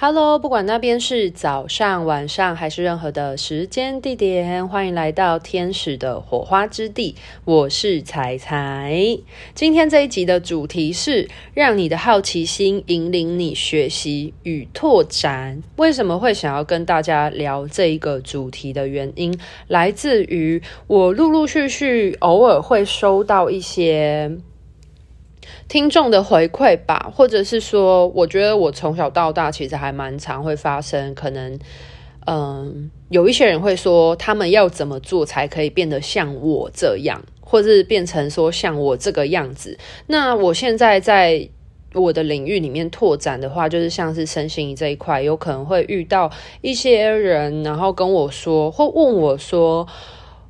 Hello，不管那边是早上、晚上还是任何的时间地点，欢迎来到天使的火花之地。我是彩彩。今天这一集的主题是让你的好奇心引领你学习与拓展。为什么会想要跟大家聊这一个主题的原因，来自于我陆陆续续偶尔会收到一些。听众的回馈吧，或者是说，我觉得我从小到大其实还蛮常会发生，可能，嗯，有一些人会说，他们要怎么做才可以变得像我这样，或者是变成说像我这个样子。那我现在在我的领域里面拓展的话，就是像是身心这一块，有可能会遇到一些人，然后跟我说，或问我说。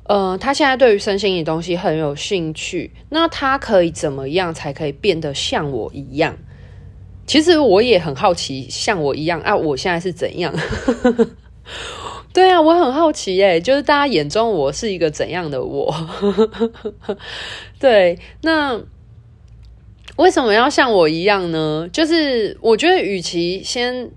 呃，他现在对于身心灵东西很有兴趣，那他可以怎么样才可以变得像我一样？其实我也很好奇，像我一样啊，我现在是怎样？对啊，我很好奇耶，就是大家眼中我是一个怎样的我？对，那为什么要像我一样呢？就是我觉得，与其先。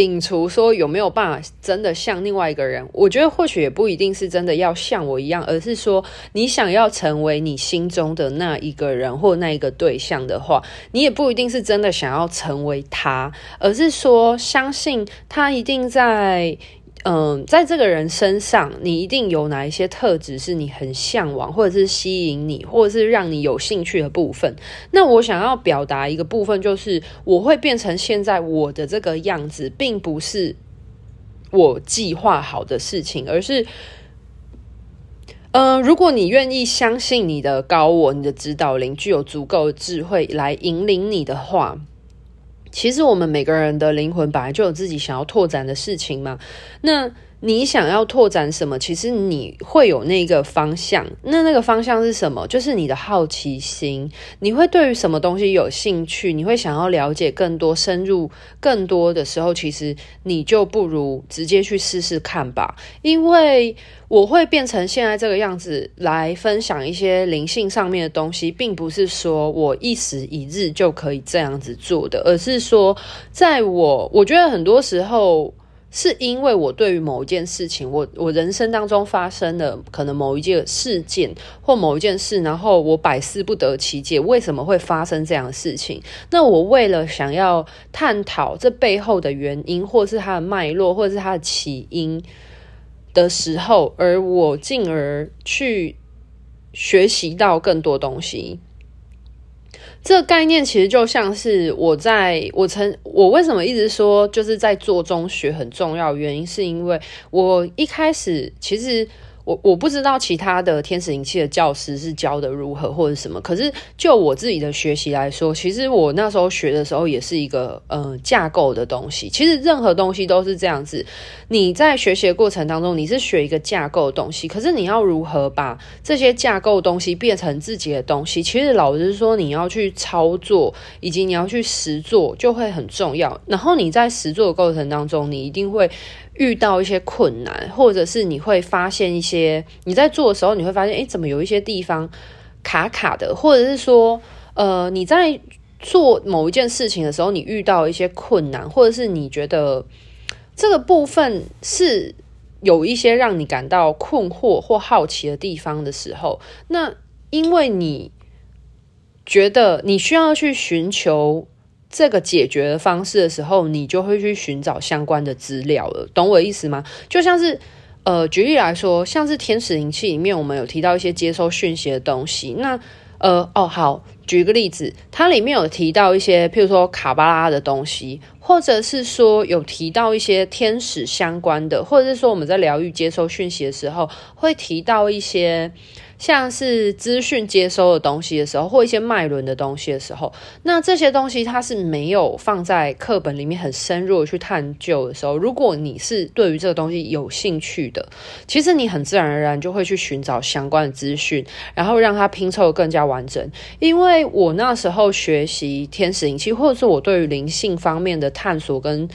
摒除说有没有办法真的像另外一个人，我觉得或许也不一定是真的要像我一样，而是说你想要成为你心中的那一个人或那一个对象的话，你也不一定是真的想要成为他，而是说相信他一定在。嗯，在这个人身上，你一定有哪一些特质是你很向往，或者是吸引你，或者是让你有兴趣的部分。那我想要表达一个部分，就是我会变成现在我的这个样子，并不是我计划好的事情，而是，嗯，如果你愿意相信你的高我、你的指导灵具有足够的智慧来引领你的话。其实我们每个人的灵魂本来就有自己想要拓展的事情嘛。那你想要拓展什么？其实你会有那个方向。那那个方向是什么？就是你的好奇心。你会对于什么东西有兴趣？你会想要了解更多、深入更多的时候，其实你就不如直接去试试看吧。因为我会变成现在这个样子来分享一些灵性上面的东西，并不是说我一时一日就可以这样子做的，而是说，在我我觉得很多时候。是因为我对于某一件事情，我我人生当中发生的可能某一件事件或某一件事，然后我百思不得其解，为什么会发生这样的事情？那我为了想要探讨这背后的原因，或是它的脉络，或是它的起因的时候，而我进而去学习到更多东西。这个概念其实就像是我在我曾我为什么一直说就是在做中学很重要，原因是因为我一开始其实。我我不知道其他的天使灵气的教师是教的如何或者什么，可是就我自己的学习来说，其实我那时候学的时候也是一个呃架构的东西。其实任何东西都是这样子，你在学习的过程当中，你是学一个架构的东西，可是你要如何把这些架构的东西变成自己的东西？其实老实说，你要去操作，以及你要去实作，就会很重要。然后你在实作的过程当中，你一定会。遇到一些困难，或者是你会发现一些你在做的时候，你会发现，诶，怎么有一些地方卡卡的，或者是说，呃，你在做某一件事情的时候，你遇到一些困难，或者是你觉得这个部分是有一些让你感到困惑或好奇的地方的时候，那因为你觉得你需要去寻求。这个解决的方式的时候，你就会去寻找相关的资料了，懂我的意思吗？就像是，呃，举例来说，像是天使灵气里面，我们有提到一些接收讯息的东西。那，呃，哦，好，举个例子，它里面有提到一些，譬如说卡巴拉的东西，或者是说有提到一些天使相关的，或者是说我们在疗愈接收讯息的时候，会提到一些。像是资讯接收的东西的时候，或一些脉轮的东西的时候，那这些东西它是没有放在课本里面很深入的去探究的时候，如果你是对于这个东西有兴趣的，其实你很自然而然就会去寻找相关的资讯，然后让它拼凑更加完整。因为我那时候学习天使灵气，或者是我对于灵性方面的探索跟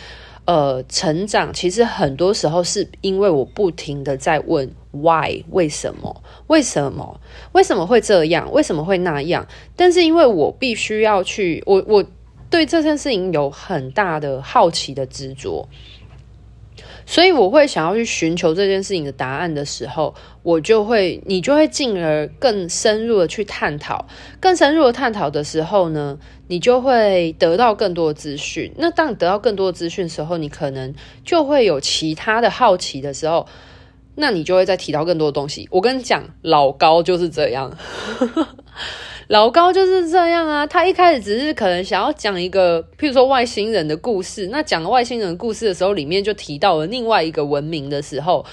呃成长，其实很多时候是因为我不停的在问。Why？为什么？为什么？为什么会这样？为什么会那样？但是因为我必须要去，我我对这件事情有很大的好奇的执着。所以我会想要去寻求这件事情的答案的时候，我就会，你就会进而更深入的去探讨，更深入的探讨的时候呢，你就会得到更多的资讯。那当你得到更多的资讯的时候，你可能就会有其他的好奇的时候，那你就会再提到更多的东西。我跟你讲，老高就是这样。老高就是这样啊，他一开始只是可能想要讲一个，譬如说外星人的故事。那讲外星人故事的时候，里面就提到了另外一个文明的时候。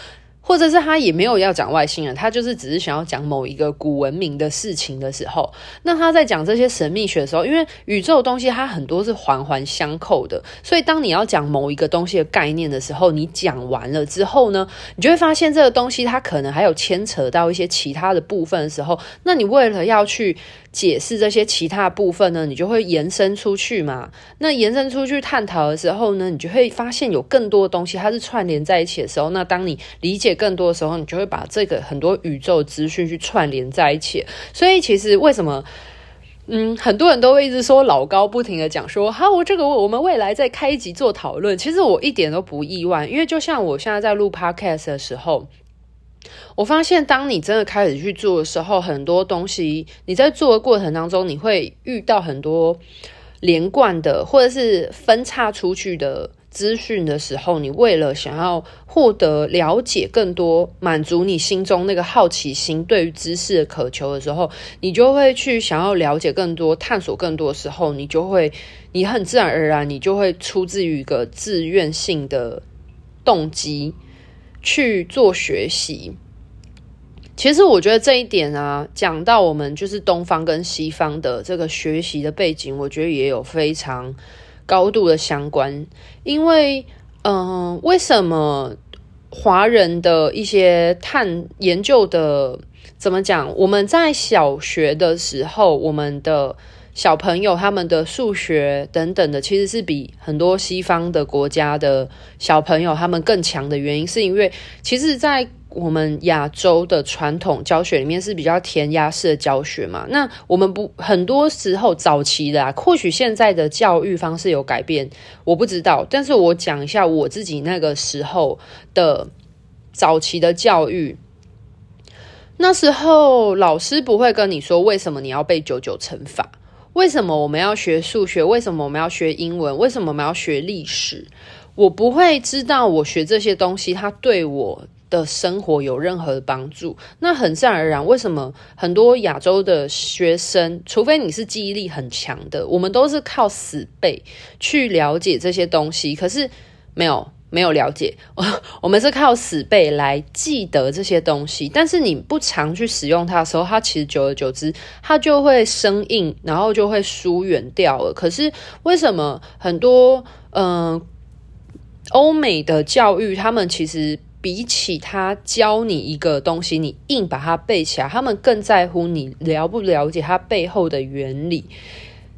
或者是他也没有要讲外星人，他就是只是想要讲某一个古文明的事情的时候，那他在讲这些神秘学的时候，因为宇宙东西它很多是环环相扣的，所以当你要讲某一个东西的概念的时候，你讲完了之后呢，你就会发现这个东西它可能还有牵扯到一些其他的部分的时候，那你为了要去解释这些其他部分呢，你就会延伸出去嘛。那延伸出去探讨的时候呢，你就会发现有更多的东西它是串联在一起的时候，那当你理解。更多的时候，你就会把这个很多宇宙资讯去串联在一起。所以，其实为什么，嗯，很多人都会一直说老高不停的讲说，好，我这个我们未来再开一集做讨论。其实我一点都不意外，因为就像我现在在录 Podcast 的时候，我发现当你真的开始去做的时候，很多东西你在做的过程当中，你会遇到很多连贯的，或者是分叉出去的。资讯的时候，你为了想要获得了解更多，满足你心中那个好奇心，对于知识的渴求的时候，你就会去想要了解更多，探索更多的时候，你就会，你很自然而然，你就会出自于一个自愿性的动机去做学习。其实我觉得这一点啊，讲到我们就是东方跟西方的这个学习的背景，我觉得也有非常。高度的相关，因为，嗯、呃，为什么华人的一些探研究的怎么讲？我们在小学的时候，我们的小朋友他们的数学等等的，其实是比很多西方的国家的小朋友他们更强的原因，是因为其实，在我们亚洲的传统教学里面是比较填鸭式的教学嘛？那我们不很多时候早期的啊，或许现在的教育方式有改变，我不知道。但是我讲一下我自己那个时候的早期的教育，那时候老师不会跟你说为什么你要背九九乘法，为什么我们要学数学，为什么我们要学英文，为什么我们要学历史？我不会知道我学这些东西，它对我的生活有任何的帮助，那很自然而然。为什么很多亚洲的学生，除非你是记忆力很强的，我们都是靠死背去了解这些东西。可是没有没有了解，我们是靠死背来记得这些东西。但是你不常去使用它的时候，它其实久而久之，它就会生硬，然后就会疏远掉了。可是为什么很多嗯、呃、欧美的教育，他们其实比起他教你一个东西，你硬把它背起来，他们更在乎你了不了解它背后的原理。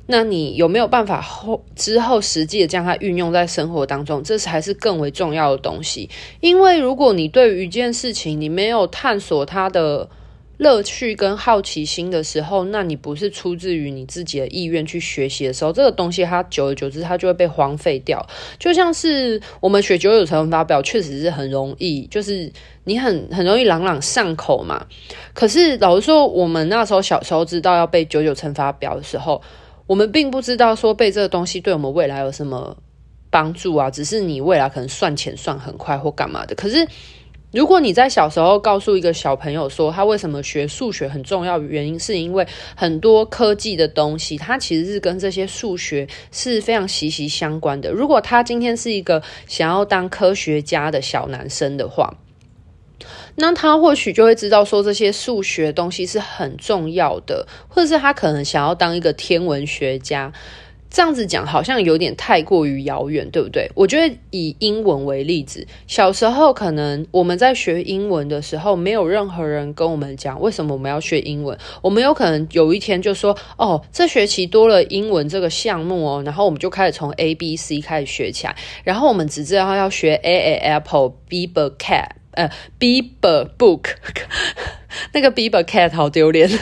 那你有没有办法后之后实际的将它运用在生活当中？这才是更为重要的东西。因为如果你对于一件事情你没有探索它的。乐趣跟好奇心的时候，那你不是出自于你自己的意愿去学习的时候，这个东西它久而久之它就会被荒废掉。就像是我们学九九乘法表，确实是很容易，就是你很很容易朗朗上口嘛。可是老实说，我们那时候小时候知道要背九九乘法表的时候，我们并不知道说背这个东西对我们未来有什么帮助啊，只是你未来可能算钱算很快或干嘛的。可是。如果你在小时候告诉一个小朋友说他为什么学数学很重要原因，是因为很多科技的东西，它其实是跟这些数学是非常息息相关的。如果他今天是一个想要当科学家的小男生的话，那他或许就会知道说这些数学东西是很重要的，或者是他可能想要当一个天文学家。这样子讲好像有点太过于遥远，对不对？我觉得以英文为例子，小时候可能我们在学英文的时候，没有任何人跟我们讲为什么我们要学英文。我们有可能有一天就说：“哦，这学期多了英文这个项目哦。”然后我们就开始从 A B C 开始学起来。然后我们只知道要学 A A Apple，B B Cat，呃，B B Book，那个 Bieber Cat 好丢脸，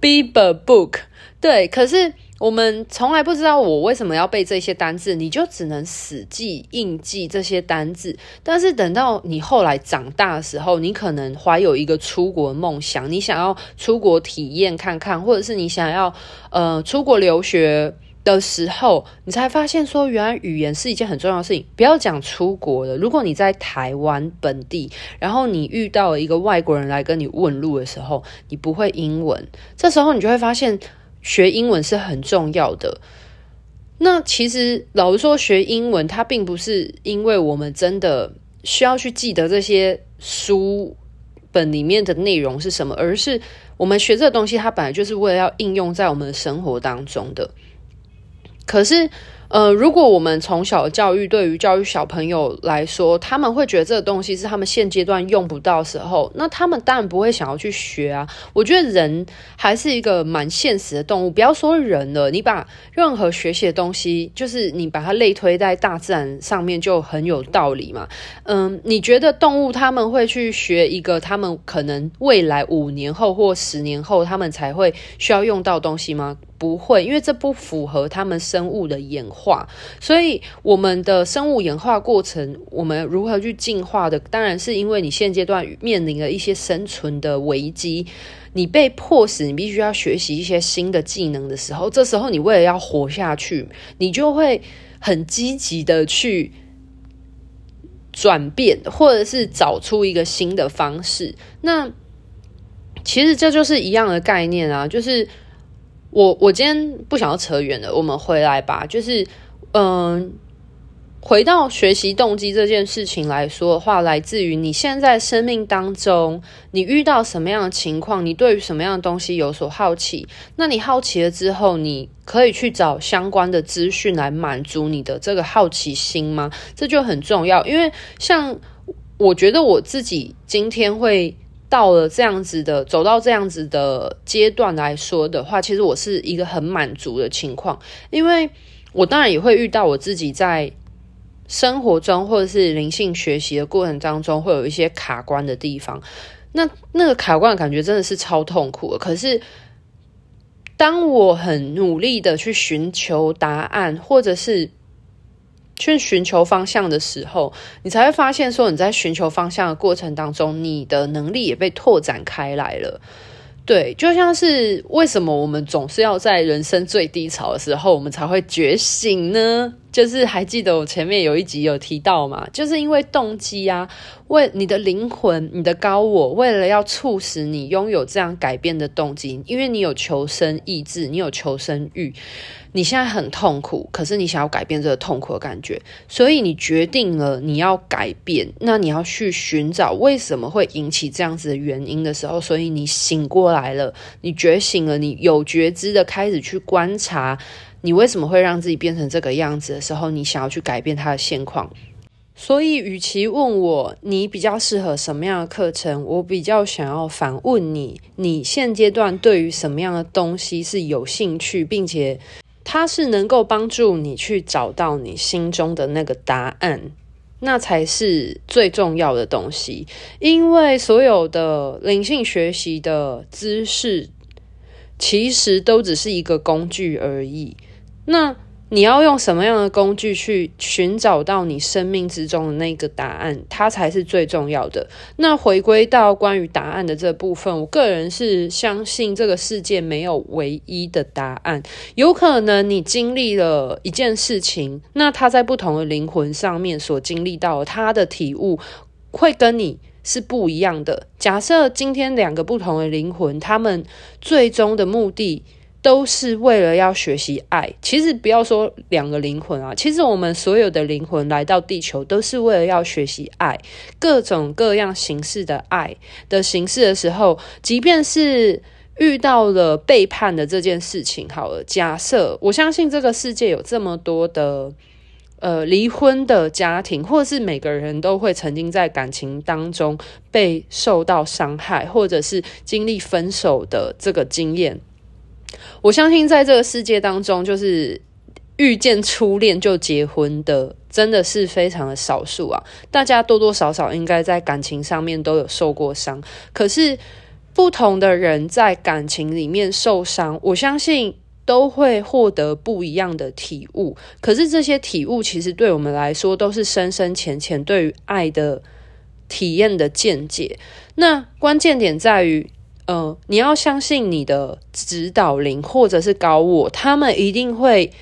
Bieber Book。对，可是我们从来不知道我为什么要背这些单字，你就只能死记硬记这些单字。但是等到你后来长大的时候，你可能怀有一个出国梦想，你想要出国体验看看，或者是你想要呃出国留学的时候，你才发现说，原来语言是一件很重要的事情。不要讲出国了，如果你在台湾本地，然后你遇到了一个外国人来跟你问路的时候，你不会英文，这时候你就会发现。学英文是很重要的。那其实老实说，学英文它并不是因为我们真的需要去记得这些书本里面的内容是什么，而是我们学这个东西，它本来就是为了要应用在我们的生活当中的。可是。呃，如果我们从小教育对于教育小朋友来说，他们会觉得这个东西是他们现阶段用不到时候，那他们当然不会想要去学啊。我觉得人还是一个蛮现实的动物，不要说人了，你把任何学习的东西，就是你把它类推在大自然上面，就很有道理嘛。嗯，你觉得动物他们会去学一个他们可能未来五年后或十年后他们才会需要用到东西吗？不会，因为这不符合他们生物的演化，所以我们的生物演化过程，我们如何去进化的，当然是因为你现阶段面临了一些生存的危机，你被迫使你必须要学习一些新的技能的时候，这时候你为了要活下去，你就会很积极的去转变，或者是找出一个新的方式。那其实这就是一样的概念啊，就是。我我今天不想要扯远了，我们回来吧。就是，嗯，回到学习动机这件事情来说的话，来自于你现在生命当中，你遇到什么样的情况，你对于什么样的东西有所好奇，那你好奇了之后，你可以去找相关的资讯来满足你的这个好奇心吗？这就很重要，因为像我觉得我自己今天会。到了这样子的，走到这样子的阶段来说的话，其实我是一个很满足的情况，因为我当然也会遇到我自己在生活中或者是灵性学习的过程当中会有一些卡关的地方，那那个卡关的感觉真的是超痛苦的。可是当我很努力的去寻求答案，或者是去寻求方向的时候，你才会发现说，你在寻求方向的过程当中，你的能力也被拓展开来了。对，就像是为什么我们总是要在人生最低潮的时候，我们才会觉醒呢？就是还记得我前面有一集有提到嘛，就是因为动机啊，为你的灵魂、你的高我，为了要促使你拥有这样改变的动机，因为你有求生意志，你有求生欲。你现在很痛苦，可是你想要改变这个痛苦的感觉，所以你决定了你要改变。那你要去寻找为什么会引起这样子的原因的时候，所以你醒过来了，你觉醒了，你有觉知的开始去观察你为什么会让自己变成这个样子的时候，你想要去改变它的现况。所以，与其问我你比较适合什么样的课程，我比较想要反问你：你现阶段对于什么样的东西是有兴趣，并且。它是能够帮助你去找到你心中的那个答案，那才是最重要的东西。因为所有的灵性学习的知识，其实都只是一个工具而已。那你要用什么样的工具去寻找到你生命之中的那个答案，它才是最重要的。那回归到关于答案的这部分，我个人是相信这个世界没有唯一的答案。有可能你经历了一件事情，那他在不同的灵魂上面所经历到的他的体悟，会跟你是不一样的。假设今天两个不同的灵魂，他们最终的目的。都是为了要学习爱。其实不要说两个灵魂啊，其实我们所有的灵魂来到地球，都是为了要学习爱，各种各样形式的爱的形式的时候，即便是遇到了背叛的这件事情，好了，假设我相信这个世界有这么多的呃离婚的家庭，或是每个人都会曾经在感情当中被受到伤害，或者是经历分手的这个经验。我相信，在这个世界当中，就是遇见初恋就结婚的，真的是非常的少数啊。大家多多少少应该在感情上面都有受过伤，可是不同的人在感情里面受伤，我相信都会获得不一样的体悟。可是这些体悟其实对我们来说都是深深浅浅对于爱的体验的见解。那关键点在于，呃，你要相信你的指导灵或者是高我，他们一定会。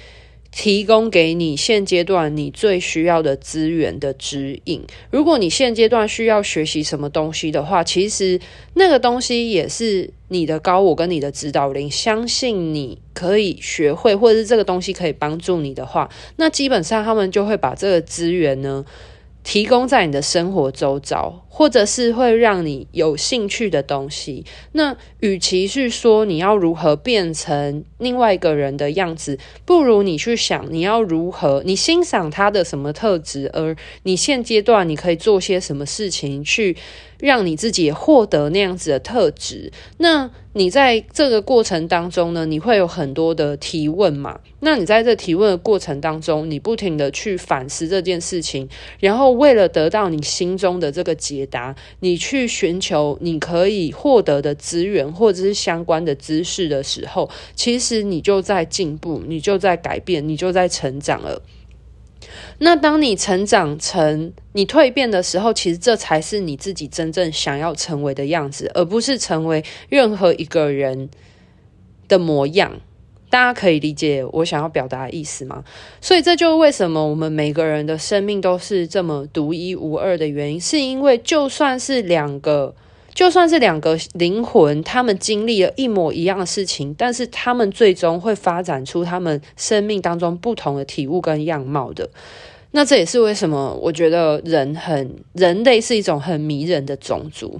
提供给你现阶段你最需要的资源的指引。如果你现阶段需要学习什么东西的话，其实那个东西也是你的高我跟你的指导灵相信你可以学会，或者是这个东西可以帮助你的话，那基本上他们就会把这个资源呢。提供在你的生活周遭，或者是会让你有兴趣的东西。那与其是说你要如何变成另外一个人的样子，不如你去想你要如何，你欣赏他的什么特质，而你现阶段你可以做些什么事情去。让你自己获得那样子的特质，那你在这个过程当中呢，你会有很多的提问嘛？那你在这提问的过程当中，你不停的去反思这件事情，然后为了得到你心中的这个结答，你去寻求你可以获得的资源或者是相关的知识的时候，其实你就在进步，你就在改变，你就在成长了。那当你成长成你蜕变的时候，其实这才是你自己真正想要成为的样子，而不是成为任何一个人的模样。大家可以理解我想要表达的意思吗？所以这就是为什么我们每个人的生命都是这么独一无二的原因，是因为就算是两个。就算是两个灵魂，他们经历了一模一样的事情，但是他们最终会发展出他们生命当中不同的体悟跟样貌的。那这也是为什么我觉得人很人类是一种很迷人的种族，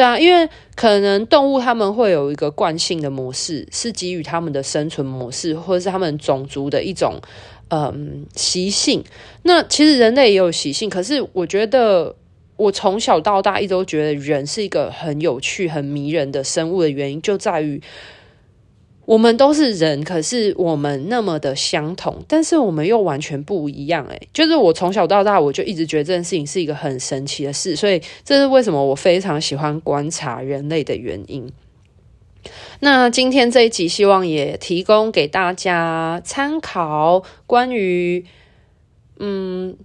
对啊，因为可能动物他们会有一个惯性的模式，是基于他们的生存模式，或者是他们种族的一种嗯习性。那其实人类也有习性，可是我觉得。我从小到大一直都觉得人是一个很有趣、很迷人的生物的原因，就在于我们都是人，可是我们那么的相同，但是我们又完全不一样。诶，就是我从小到大，我就一直觉得这件事情是一个很神奇的事，所以这是为什么我非常喜欢观察人类的原因。那今天这一集，希望也提供给大家参考，关于嗯。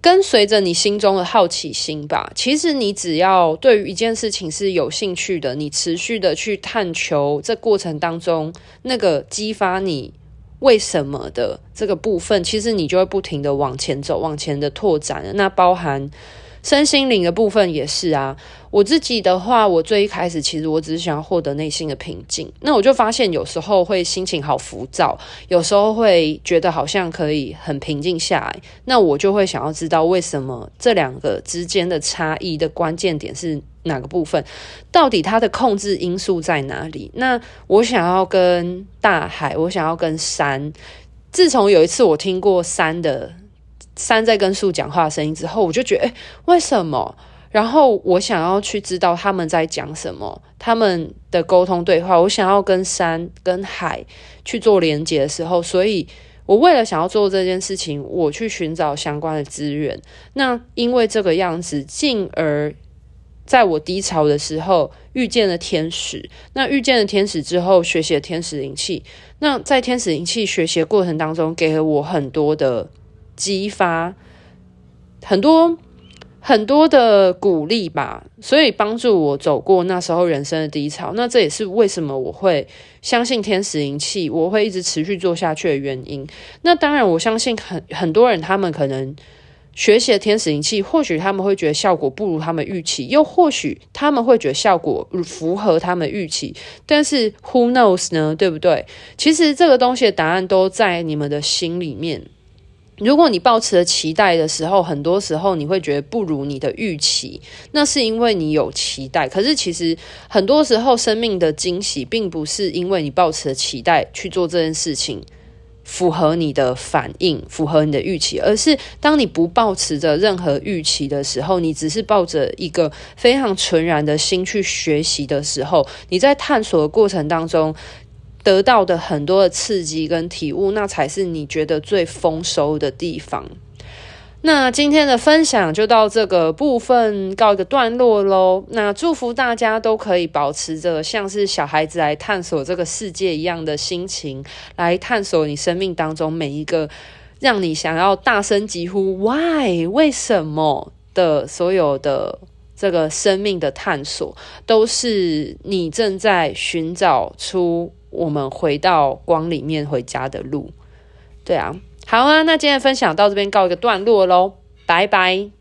跟随着你心中的好奇心吧。其实你只要对于一件事情是有兴趣的，你持续的去探求，这过程当中那个激发你为什么的这个部分，其实你就会不停的往前走，往前的拓展。那包含。身心灵的部分也是啊，我自己的话，我最一开始其实我只是想要获得内心的平静，那我就发现有时候会心情好浮躁，有时候会觉得好像可以很平静下来，那我就会想要知道为什么这两个之间的差异的关键点是哪个部分，到底它的控制因素在哪里？那我想要跟大海，我想要跟山，自从有一次我听过山的。山在跟树讲话的声音之后，我就觉得，为什么？然后我想要去知道他们在讲什么，他们的沟通对话。我想要跟山、跟海去做连接的时候，所以我为了想要做这件事情，我去寻找相关的资源。那因为这个样子，进而在我低潮的时候遇见了天使。那遇见了天使之后，学习了天使灵气。那在天使灵气学习过程当中，给了我很多的。激发很多很多的鼓励吧，所以帮助我走过那时候人生的低潮。那这也是为什么我会相信天使灵气，我会一直持续做下去的原因。那当然，我相信很很多人，他们可能学习了天使灵气，或许他们会觉得效果不如他们预期，又或许他们会觉得效果符合他们预期。但是 Who knows 呢？对不对？其实这个东西的答案都在你们的心里面。如果你抱持了期待的时候，很多时候你会觉得不如你的预期，那是因为你有期待。可是其实很多时候，生命的惊喜并不是因为你抱持了期待去做这件事情，符合你的反应，符合你的预期，而是当你不抱持着任何预期的时候，你只是抱着一个非常纯然的心去学习的时候，你在探索的过程当中。得到的很多的刺激跟体悟，那才是你觉得最丰收的地方。那今天的分享就到这个部分告一个段落喽。那祝福大家都可以保持着像是小孩子来探索这个世界一样的心情，来探索你生命当中每一个让你想要大声疾呼 “Why？为什么”的所有的这个生命的探索，都是你正在寻找出我们回到光里面回家的路。对啊。好啊，那今天的分享到这边告一个段落喽，拜拜。